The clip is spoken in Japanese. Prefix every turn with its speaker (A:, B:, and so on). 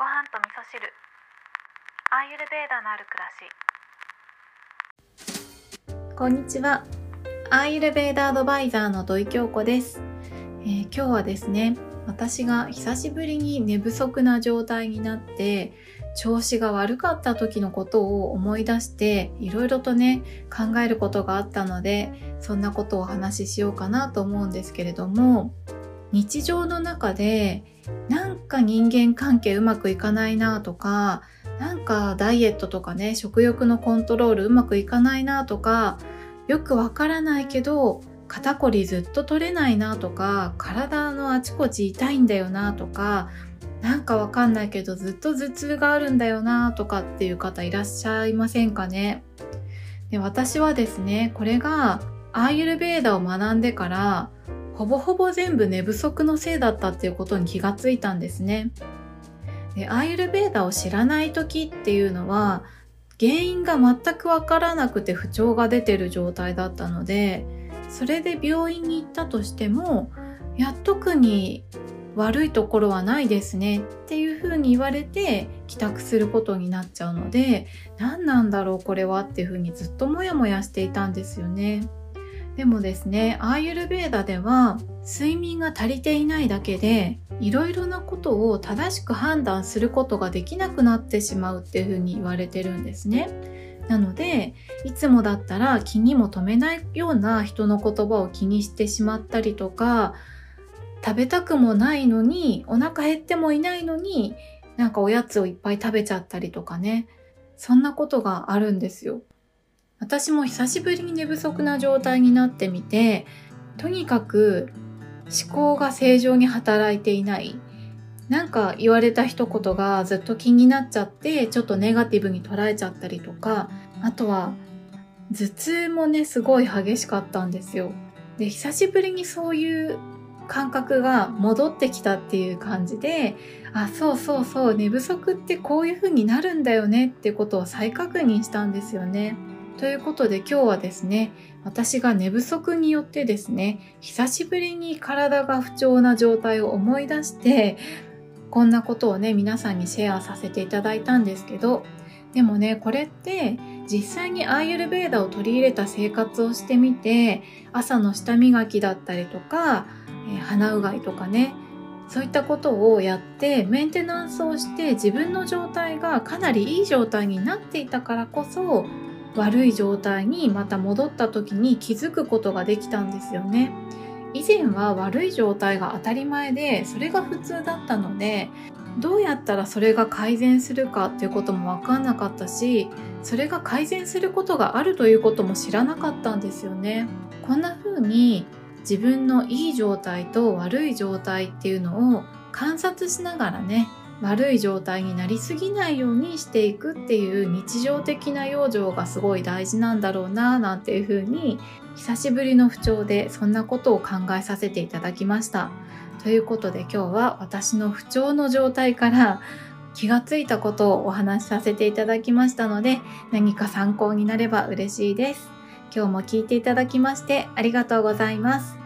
A: ご飯と味噌汁。アーユルベーダのある暮らし。
B: こんにちは。アーユルベーダアドバイザーの土井京子です、えー今日はですね、私が久しぶりに寝不足な状態になって、調子が悪かった時のことを思い出して、いろいろとね、考えることがあったので、そんなことをお話ししようかなと思うんですけれども、日常の中で、なんか人間関係うまくいかないなとか、なんかダイエットとかね食欲のコントロールうまくいかないなとかよくわからないけど肩こりずっと取れないなとか体のあちこち痛いんだよなとかなんかわかんないけどずっと頭痛があるんだよなとかっていう方いらっしゃいませんかね。で私はですねこれがアーユルベーダを学んでからほぼほぼ全部寝不足のせいだったっていうことに気がついたんですね。でアーユルベーダを知らない時っていうのは原因が全くわからなくて不調が出てる状態だったのでそれで病院に行ったとしてもいや特に悪いところはないですねっていうふうに言われて帰宅することになっちゃうので何なんだろうこれはっていうふうにずっとモヤモヤしていたんですよね。でもですねアーユルベーダでは睡眠が足りていないだけでいろいろなことを正しく判断することができなくなってしまうっていうふうに言われてるんですね。なのでいつもだったら気にも留めないような人の言葉を気にしてしまったりとか食べたくもないのにお腹減ってもいないのになんかおやつをいっぱい食べちゃったりとかねそんなことがあるんですよ。私も久しぶりに寝不足な状態になってみてとにかく思考が正常に働いていない。なんか言われた一言がずっと気になっちゃってちょっとネガティブに捉えちゃったりとかあとは頭痛もねすごい激しかったんですよ。で久しぶりにそういう感覚が戻ってきたっていう感じであそうそうそう寝不足ってこういう風になるんだよねってことを再確認したんですよね。ということで今日はですね私が寝不足によってですね久しぶりに体が不調な状態を思い出してこんなことをね皆さんにシェアさせていただいたんですけどでもねこれって実際にアーユルベーダを取り入れた生活をしてみて朝の舌磨きだったりとか、えー鼻うがいとかねそういったことをやってメンテナンスをして自分の状態がかなりいい状態になっていたからこそ悪い状態にまた戻った時に気づくことができたんですよね。以前は悪い状態が当たり前でそれが普通だったのでどうやったらそれが改善するかっていうことも分かんなかったしそれが改善することがあるということも知らなかったんですよね。こんな風に自分のいい状態と悪い状態っていうのを観察しながらね悪い状態になりすぎないようにしていくっていう日常的な養生がすごい大事なんだろうななんていうふうに久しぶりの不調でそんなことを考えさせていただきました。ということで今日は私の不調の状態から気がついたことをお話しさせていただきましたので何か参考になれば嬉しいです。今日も聞いていただきましてありがとうございます。